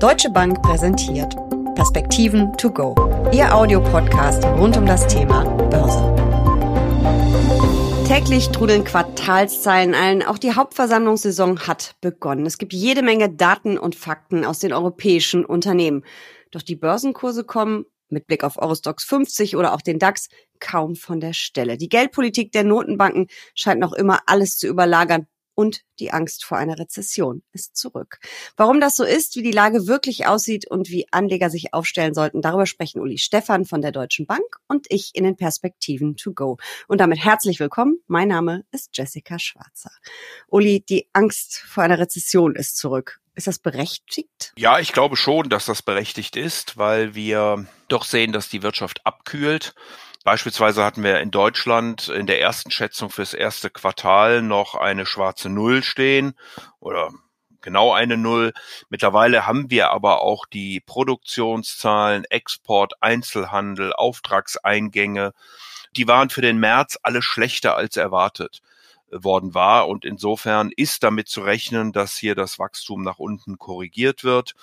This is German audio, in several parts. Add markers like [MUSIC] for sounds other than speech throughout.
Deutsche Bank präsentiert Perspektiven to go. Ihr Audiopodcast rund um das Thema Börse. Täglich trudeln Quartalszahlen ein. Auch die Hauptversammlungssaison hat begonnen. Es gibt jede Menge Daten und Fakten aus den europäischen Unternehmen. Doch die Börsenkurse kommen mit Blick auf Eurostox 50 oder auch den DAX kaum von der Stelle. Die Geldpolitik der Notenbanken scheint noch immer alles zu überlagern und die Angst vor einer Rezession ist zurück. Warum das so ist, wie die Lage wirklich aussieht und wie Anleger sich aufstellen sollten, darüber sprechen Uli Stefan von der Deutschen Bank und ich in den Perspektiven to go. Und damit herzlich willkommen. Mein Name ist Jessica Schwarzer. Uli, die Angst vor einer Rezession ist zurück. Ist das berechtigt? Ja, ich glaube schon, dass das berechtigt ist, weil wir doch sehen, dass die Wirtschaft abkühlt. Beispielsweise hatten wir in Deutschland in der ersten Schätzung fürs erste Quartal noch eine schwarze Null stehen oder genau eine Null. Mittlerweile haben wir aber auch die Produktionszahlen, Export, Einzelhandel, Auftragseingänge. Die waren für den März alle schlechter als erwartet worden war. Und insofern ist damit zu rechnen, dass hier das Wachstum nach unten korrigiert wird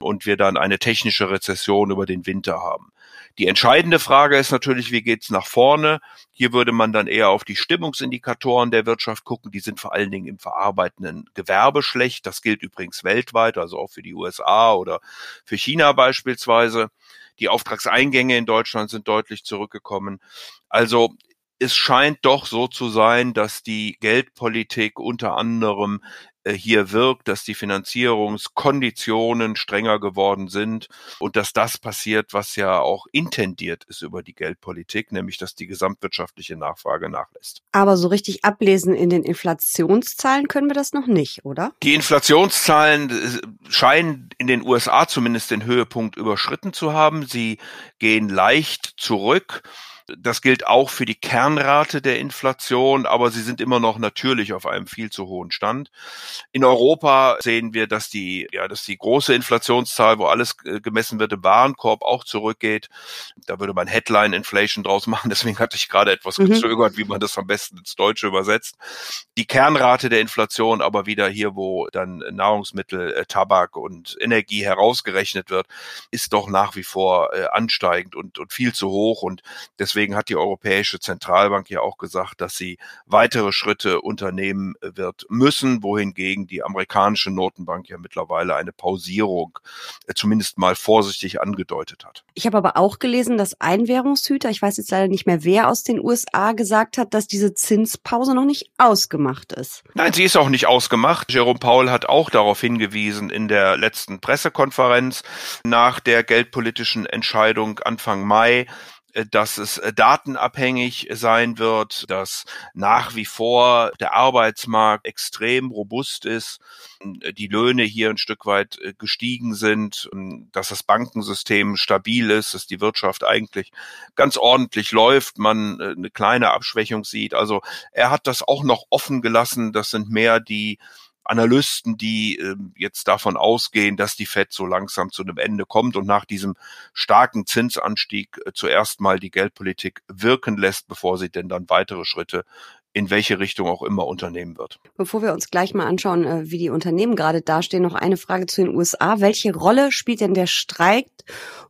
und wir dann eine technische Rezession über den Winter haben. Die entscheidende Frage ist natürlich, wie geht's nach vorne? Hier würde man dann eher auf die Stimmungsindikatoren der Wirtschaft gucken. Die sind vor allen Dingen im verarbeitenden Gewerbe schlecht. Das gilt übrigens weltweit, also auch für die USA oder für China beispielsweise. Die Auftragseingänge in Deutschland sind deutlich zurückgekommen. Also es scheint doch so zu sein, dass die Geldpolitik unter anderem äh, hier wirkt, dass die Finanzierungskonditionen strenger geworden sind und dass das passiert, was ja auch intendiert ist über die Geldpolitik, nämlich dass die gesamtwirtschaftliche Nachfrage nachlässt. Aber so richtig ablesen in den Inflationszahlen können wir das noch nicht, oder? Die Inflationszahlen äh, scheinen in den USA zumindest den Höhepunkt überschritten zu haben. Sie gehen leicht zurück. Das gilt auch für die Kernrate der Inflation, aber sie sind immer noch natürlich auf einem viel zu hohen Stand. In Europa sehen wir, dass die, ja, dass die große Inflationszahl, wo alles äh, gemessen wird, im Warenkorb auch zurückgeht. Da würde man Headline Inflation draus [LAUGHS] machen. Deswegen hatte ich gerade etwas mhm. gezögert, wie man das am besten ins Deutsche übersetzt. Die Kernrate der Inflation aber wieder hier, wo dann Nahrungsmittel, äh, Tabak und Energie herausgerechnet wird, ist doch nach wie vor äh, ansteigend und, und viel zu hoch und deswegen deswegen hat die Europäische Zentralbank ja auch gesagt, dass sie weitere Schritte unternehmen wird müssen, wohingegen die amerikanische Notenbank ja mittlerweile eine Pausierung äh, zumindest mal vorsichtig angedeutet hat. Ich habe aber auch gelesen, dass ein Währungshüter, ich weiß jetzt leider nicht mehr wer aus den USA, gesagt hat, dass diese Zinspause noch nicht ausgemacht ist. Nein, sie ist auch nicht ausgemacht. Jerome Paul hat auch darauf hingewiesen in der letzten Pressekonferenz nach der geldpolitischen Entscheidung Anfang Mai, äh, dass es äh, datenabhängig sein wird, dass nach wie vor der Arbeitsmarkt extrem robust ist, äh, die Löhne hier ein Stück weit gestiegen sind, dass das Bankensystem stabil ist, dass die Wirtschaft eigentlich ganz ordentlich läuft, man eine kleine Abschwächung sieht. Also er hat das auch noch offen gelassen. Das sind mehr die Analysten, die äh, jetzt davon ausgehen, dass die Fed so langsam zu einem Ende kommt und nach diesem starken Zinsanstieg äh, zuerst mal die Geldpolitik wirken lässt, bevor sie denn dann weitere Schritte in welche Richtung auch immer unternehmen wird. Bevor wir uns gleich mal anschauen, äh, wie die Unternehmen gerade dastehen, noch eine Frage zu den USA. Welche Rolle spielt denn der Streik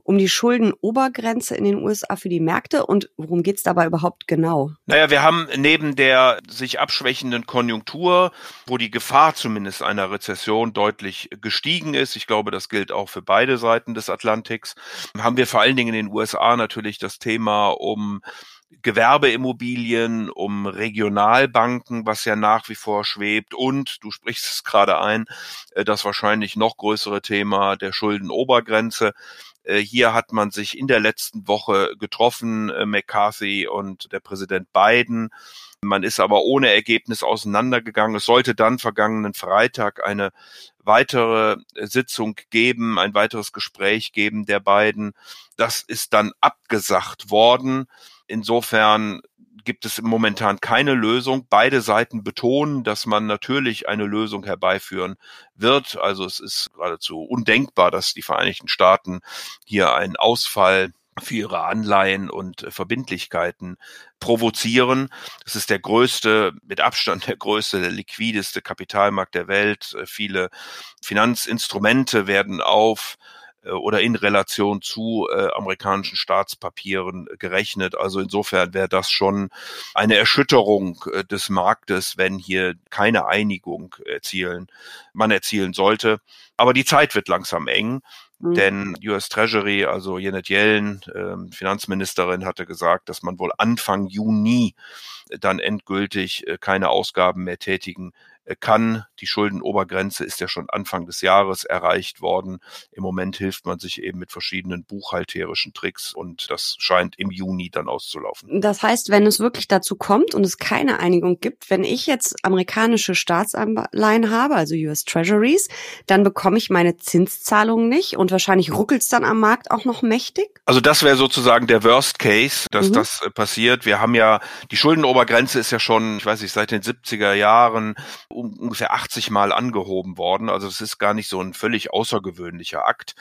um die Schuldenobergrenze in den USA für die Märkte und worum geht es dabei überhaupt genau? Naja, wir haben neben der sich abschwächenden Konjunktur, wo die Gefahr zumindest einer Rezession deutlich gestiegen ist, ich glaube, das gilt auch für beide Seiten des Atlantiks, haben wir vor allen Dingen in den USA natürlich das Thema um Gewerbeimmobilien, um Regionalbanken, was ja nach wie vor schwebt und, du sprichst es gerade ein, äh, das wahrscheinlich noch größere Thema der Schuldenobergrenze. Äh, hier hat man sich in der letzten Woche getroffen, äh, McCarthy und der Präsident Biden. Man ist aber ohne Ergebnis auseinandergegangen. Es sollte dann vergangenen Freitag eine weitere Sitzung geben, ein weiteres Gespräch geben der beiden. Das ist dann abgesagt worden. Insofern gibt es momentan keine Lösung. Beide Seiten betonen, dass man natürlich eine Lösung herbeiführen wird. Also es ist geradezu undenkbar, dass die Vereinigten Staaten hier einen Ausfall für ihre Anleihen und Verbindlichkeiten provozieren. Das ist der größte, mit Abstand der größte, der liquideste Kapitalmarkt der Welt. Viele Finanzinstrumente werden auf oder in Relation zu äh, amerikanischen Staatspapieren gerechnet. Also insofern wäre das schon eine Erschütterung äh, des Marktes, wenn hier keine Einigung erzielen, man erzielen sollte. Aber die Zeit wird langsam eng. Mhm. Denn US Treasury, also Janet Yellen, äh, Finanzministerin, hatte gesagt, dass man wohl Anfang Juni dann endgültig äh, keine Ausgaben mehr tätigen äh, kann. Die Schuldenobergrenze ist ja schon Anfang des Jahres erreicht worden. Im Moment hilft man sich eben mit verschiedenen buchhalterischen Tricks und das scheint im Juni dann auszulaufen. Das heißt, wenn es wirklich dazu kommt und es keine Einigung gibt, wenn ich jetzt amerikanische Staatsanleihen habe, also US Treasuries, dann bekomme ich meine Zinszahlungen nicht und wahrscheinlich ruckelt es dann am Markt auch noch mächtig? Also das wäre sozusagen der Worst Case, dass mhm. das äh, passiert. Wir haben ja, die Schuldenobergrenze ist ja schon, ich weiß nicht, seit den 70er Jahren ungefähr 80 Mal angehoben worden. Also es ist gar nicht so ein völlig außergewöhnlicher Akt.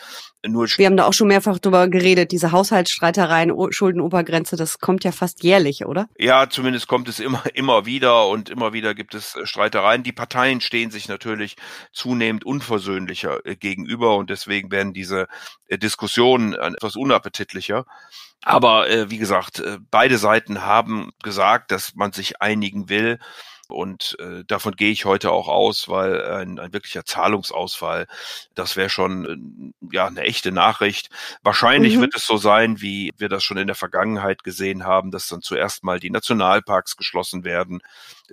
Nur Wir haben da auch schon mehrfach drüber geredet, diese Haushaltsstreitereien, Schuldenobergrenze, das kommt ja fast jährlich, oder? Ja, zumindest kommt es immer, [LAUGHS] immer wieder und immer wieder gibt es äh, Streitereien. Die Parteien stehen sich natürlich zunehmend unversöhnlicher äh, gegenüber und deswegen werden diese äh, Diskussionen etwas unappetitlicher. Aber äh, wie gesagt, beide Seiten haben gesagt, dass man sich einigen will. Und äh, davon gehe ich heute auch aus, weil ein, ein wirklicher Zahlungsausfall, das wäre schon äh, ja eine echte Nachricht. Wahrscheinlich mhm. wird es so sein, wie wir das schon in der Vergangenheit gesehen haben, dass dann zuerst mal die Nationalparks geschlossen werden,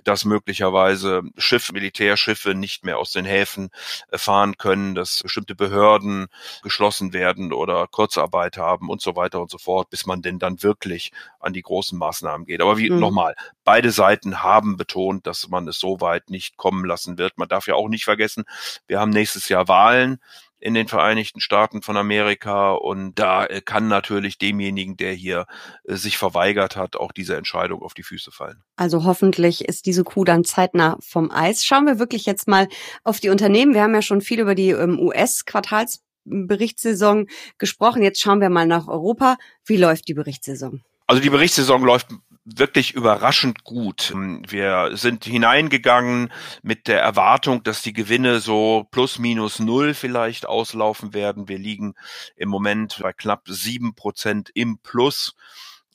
dass möglicherweise Schiffe, Militärschiffe nicht mehr aus den Häfen äh, fahren können, dass bestimmte Behörden geschlossen werden oder Kurzarbeit haben und so weiter und so fort, bis man denn dann wirklich an die großen Maßnahmen geht. Aber wie mhm. nochmal, beide Seiten haben betont, dass man es so weit nicht kommen lassen wird. Man darf ja auch nicht vergessen, wir haben nächstes Jahr Wahlen in den Vereinigten Staaten von Amerika und da äh, kann natürlich demjenigen, der hier äh, sich verweigert hat, auch diese Entscheidung auf die Füße fallen. Also hoffentlich ist diese Kuh dann zeitnah vom Eis. Schauen wir wirklich jetzt mal auf die Unternehmen. Wir haben ja schon viel über die ähm, US-Quartalsberichtssaison gesprochen. Jetzt schauen wir mal nach Europa. Wie läuft die Berichtssaison? Also die Berichtssaison läuft wirklich überraschend gut. Wir sind hineingegangen mit der Erwartung, dass die Gewinne so plus minus null vielleicht auslaufen werden. Wir liegen im Moment bei knapp sieben Prozent im Plus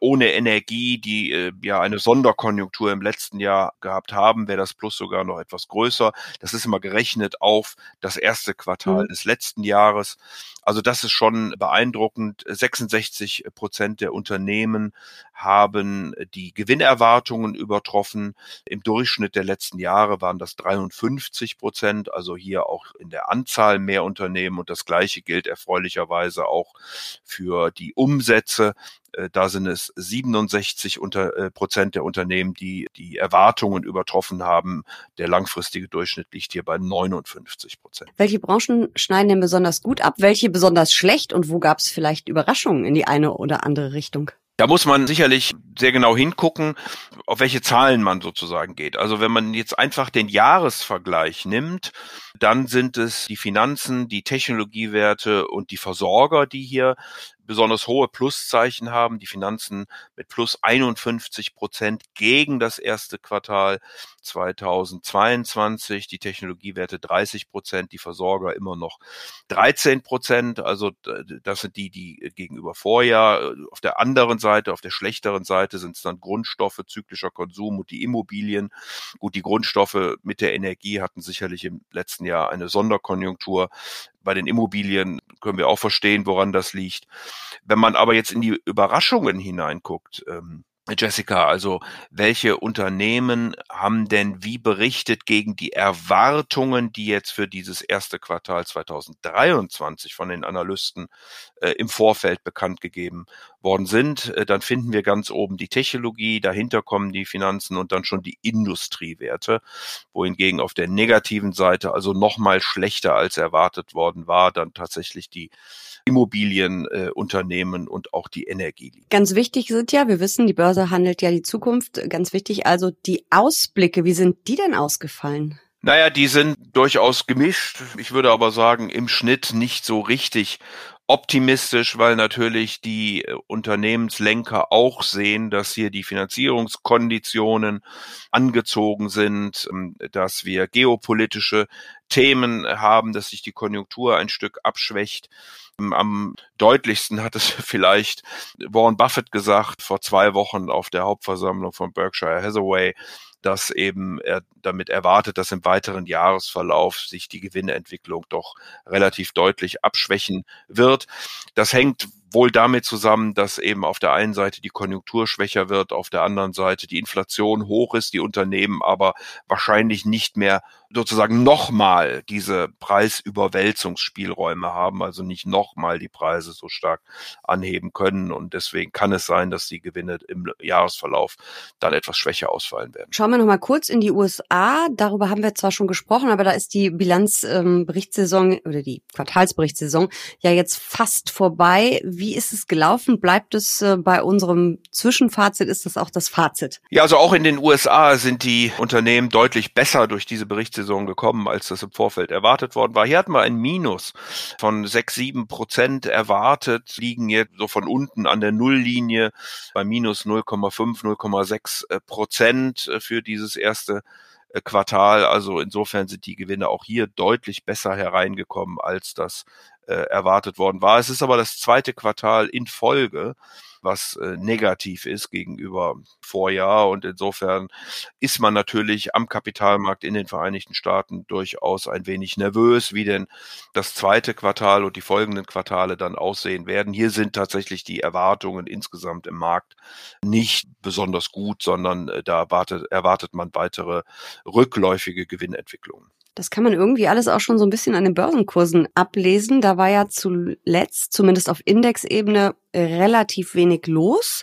ohne Energie, die äh, ja eine Sonderkonjunktur im letzten Jahr gehabt haben, wäre das Plus sogar noch etwas größer. Das ist immer gerechnet auf das erste Quartal mhm. des letzten Jahres. Also das ist schon beeindruckend. 66 Prozent der Unternehmen haben die Gewinnerwartungen übertroffen. Im Durchschnitt der letzten Jahre waren das 53 Prozent, also hier auch in der Anzahl mehr Unternehmen. Und das Gleiche gilt erfreulicherweise auch für die Umsätze. Äh, da sind es 67 unter, äh, Prozent der Unternehmen, die die Erwartungen übertroffen haben. Der langfristige Durchschnitt liegt hier bei 59 Prozent. Welche Branchen schneiden denn besonders gut ab? Welche besonders schlecht? Und wo gab es vielleicht Überraschungen in die eine oder andere Richtung? Da muss man sicherlich sehr genau hingucken, auf welche Zahlen man sozusagen geht. Also wenn man jetzt einfach den Jahresvergleich nimmt, dann sind es die Finanzen, die Technologiewerte und die Versorger, die hier besonders hohe Pluszeichen haben. Die Finanzen mit plus 51 Prozent gegen das erste Quartal 2022. Die Technologiewerte 30 Prozent, die Versorger immer noch 13 Prozent. Also das sind die, die gegenüber Vorjahr. Auf der anderen Seite, auf der schlechteren Seite sind es dann Grundstoffe, zyklischer Konsum und die Immobilien. Gut, die Grundstoffe mit der Energie hatten sicherlich im letzten Jahr eine Sonderkonjunktur. Bei den Immobilien können wir auch verstehen, woran das liegt. Wenn man aber jetzt in die Überraschungen hineinguckt, ähm, Jessica, also welche Unternehmen haben denn wie berichtet gegen die Erwartungen, die jetzt für dieses erste Quartal 2023 von den Analysten äh, im Vorfeld bekannt gegeben worden sind? Äh, dann finden wir ganz oben die Technologie, dahinter kommen die Finanzen und dann schon die Industriewerte, wohingegen auf der negativen Seite, also nochmal schlechter als erwartet worden war, dann tatsächlich die Immobilienunternehmen äh, und auch die Energie. Ganz wichtig sind ja, wir wissen, die Börse handelt ja die Zukunft. Ganz wichtig also die Ausblicke. Wie sind die denn ausgefallen? Naja, die sind durchaus gemischt. Ich würde aber sagen, im Schnitt nicht so richtig optimistisch, weil natürlich die äh, Unternehmenslenker auch sehen, dass hier die Finanzierungskonditionen angezogen sind, ähm, dass wir geopolitische Themen haben, dass sich die Konjunktur ein Stück abschwächt. Ähm, am deutlichsten hat es [LAUGHS] vielleicht Warren Buffett gesagt vor zwei Wochen auf der Hauptversammlung von Berkshire Hathaway dass eben er damit erwartet, dass im weiteren Jahresverlauf sich die Gewinnentwicklung doch relativ deutlich abschwächen wird. Das hängt wohl damit zusammen, dass eben auf der einen Seite die Konjunktur schwächer wird, auf der anderen Seite die Inflation hoch ist, die Unternehmen aber wahrscheinlich nicht mehr sozusagen nochmal diese Preisüberwälzungsspielräume haben, also nicht nochmal die Preise so stark anheben können. Und deswegen kann es sein, dass die Gewinne im Jahresverlauf dann etwas schwächer ausfallen werden. Schauen wir nochmal kurz in die USA. Darüber haben wir zwar schon gesprochen, aber da ist die Bilanzberichtssaison ähm, oder die Quartalsberichtssaison ja jetzt fast vorbei. Ist es gelaufen? Bleibt es äh, bei unserem Zwischenfazit? Ist das auch das Fazit? Ja, also auch in den USA sind die Unternehmen deutlich besser durch diese Berichtssaison Saison gekommen, als das im Vorfeld erwartet worden war. Hier hatten wir ein Minus von sechs, sieben Prozent erwartet, liegen jetzt so von unten an der Nulllinie bei minus 0,5, 0,6 äh, Prozent äh, für dieses erste Quartal. Also insofern sind die Gewinne auch hier deutlich besser hereingekommen, als das äh, erwartet worden war. Es ist aber das zweite Quartal in Folge, was äh, negativ ist gegenüber Vorjahr. Und insofern ist man natürlich am Kapitalmarkt in den Vereinigten Staaten durchaus ein wenig nervös, wie denn das zweite Quartal und die folgenden Quartale dann aussehen werden. Hier sind tatsächlich die Erwartungen insgesamt im Markt nicht besonders gut, sondern äh, da erwartet, erwartet man weitere rückläufige Gewinnentwicklungen. Das kann man irgendwie alles auch schon so ein bisschen an den Börsenkursen ablesen. Da war ja zuletzt, zumindest auf Indexebene, relativ wenig los.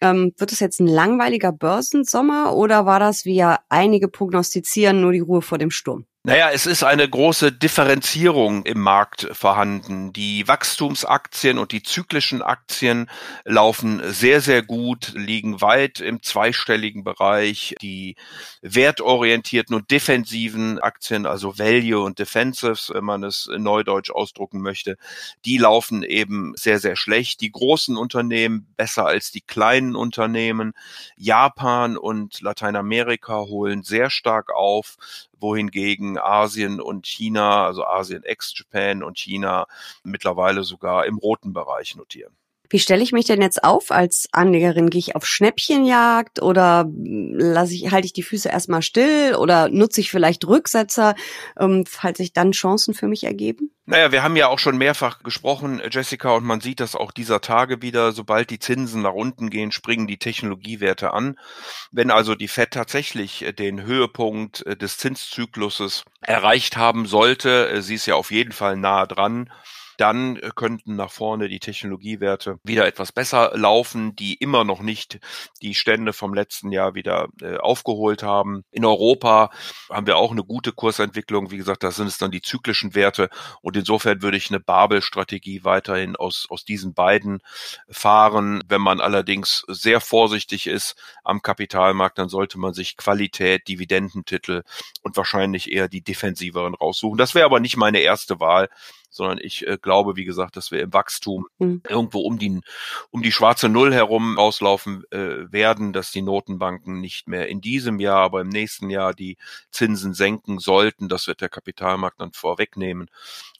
Ähm, wird es jetzt ein langweiliger Börsensommer oder war das, wie ja einige prognostizieren, nur die Ruhe vor dem Sturm? Naja, es ist eine große Differenzierung im Markt vorhanden. Die Wachstumsaktien und die zyklischen Aktien laufen sehr, sehr gut, liegen weit im zweistelligen Bereich. Die wertorientierten und defensiven Aktien, also Value und Defensives, wenn man es neudeutsch ausdrucken möchte, die laufen eben sehr, sehr schlecht. Die großen Unternehmen besser als die kleinen Unternehmen. Japan und Lateinamerika holen sehr stark auf wohingegen Asien und China, also Asien ex-Japan und China mittlerweile sogar im roten Bereich notieren. Wie stelle ich mich denn jetzt auf als Anlegerin? Gehe ich auf Schnäppchenjagd oder lasse ich, halte ich die Füße erstmal still oder nutze ich vielleicht Rücksetzer, ähm, falls sich dann Chancen für mich ergeben? Naja, wir haben ja auch schon mehrfach gesprochen, Jessica, und man sieht das auch dieser Tage wieder. Sobald die Zinsen nach unten gehen, springen die Technologiewerte an. Wenn also die Fed tatsächlich den Höhepunkt des Zinszykluses erreicht haben sollte, sie ist ja auf jeden Fall nahe dran, dann äh, könnten nach vorne die Technologiewerte wieder etwas besser laufen, die immer noch nicht die Stände vom letzten Jahr wieder äh, aufgeholt haben. In Europa haben wir auch eine gute Kursentwicklung. Wie gesagt, da sind es dann die zyklischen Werte und insofern würde ich eine Babel-Strategie weiterhin aus, aus diesen beiden fahren. Wenn man allerdings sehr vorsichtig ist am Kapitalmarkt, dann sollte man sich Qualität, Dividendentitel und wahrscheinlich eher die defensiveren raussuchen. Das wäre aber nicht meine erste Wahl sondern ich äh, glaube, wie gesagt, dass wir im Wachstum mhm. irgendwo um die, um die schwarze Null herum auslaufen äh, werden, dass die Notenbanken nicht mehr in diesem Jahr, aber im nächsten Jahr die Zinsen senken sollten. Das wird der Kapitalmarkt dann vorwegnehmen.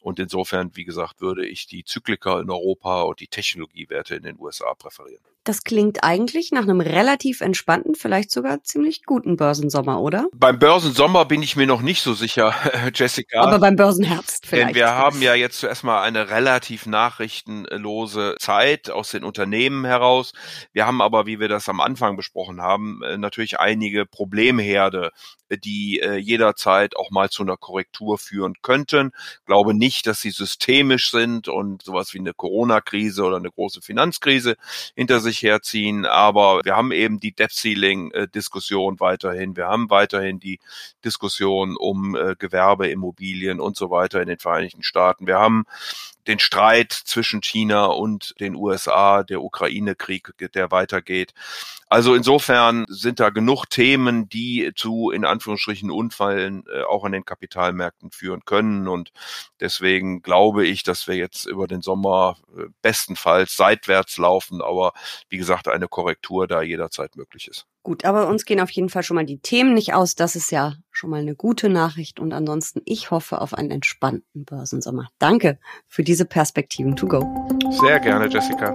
Und insofern, wie gesagt, würde ich die Zyklika in Europa und die Technologiewerte in den USA präferieren. Das klingt eigentlich nach einem relativ entspannten, vielleicht sogar ziemlich guten Börsensommer, oder? Beim Börsensommer bin ich mir noch nicht so sicher, [LAUGHS] Jessica. Aber beim Börsenherbst vielleicht. Denn wir haben ja jetzt zuerst mal eine relativ nachrichtenlose Zeit aus den Unternehmen heraus. Wir haben aber, wie wir das am Anfang besprochen haben, äh, natürlich einige Problemherde, die äh, jederzeit auch mal zu einer Korrektur führen könnten. Glaube nicht, dass sie systemisch sind und sowas wie eine Corona-Krise oder eine große Finanzkrise hinter sich herziehen. Aber wir haben eben die Debt Ceiling-Diskussion weiterhin. Wir haben weiterhin die Diskussion um äh, Gewerbe, Immobilien und so weiter in den Vereinigten Staaten. Wir haben den Streit zwischen China und den USA, der Ukraine-Krieg, der weitergeht. Also insofern sind da genug Themen, die zu in Anführungsstrichen Unfallen äh, auch an den Kapitalmärkten führen können. Und deswegen glaube ich, dass wir jetzt über den Sommer äh, bestenfalls seitwärts laufen, aber wie gesagt, eine Korrektur da jederzeit möglich ist. Gut, aber uns gehen auf jeden Fall schon mal die Themen nicht aus. Das ist ja schon mal eine gute Nachricht. Und ansonsten, ich hoffe auf einen entspannten Börsensommer. Danke für diese Perspektiven to go. Sehr gerne, Jessica.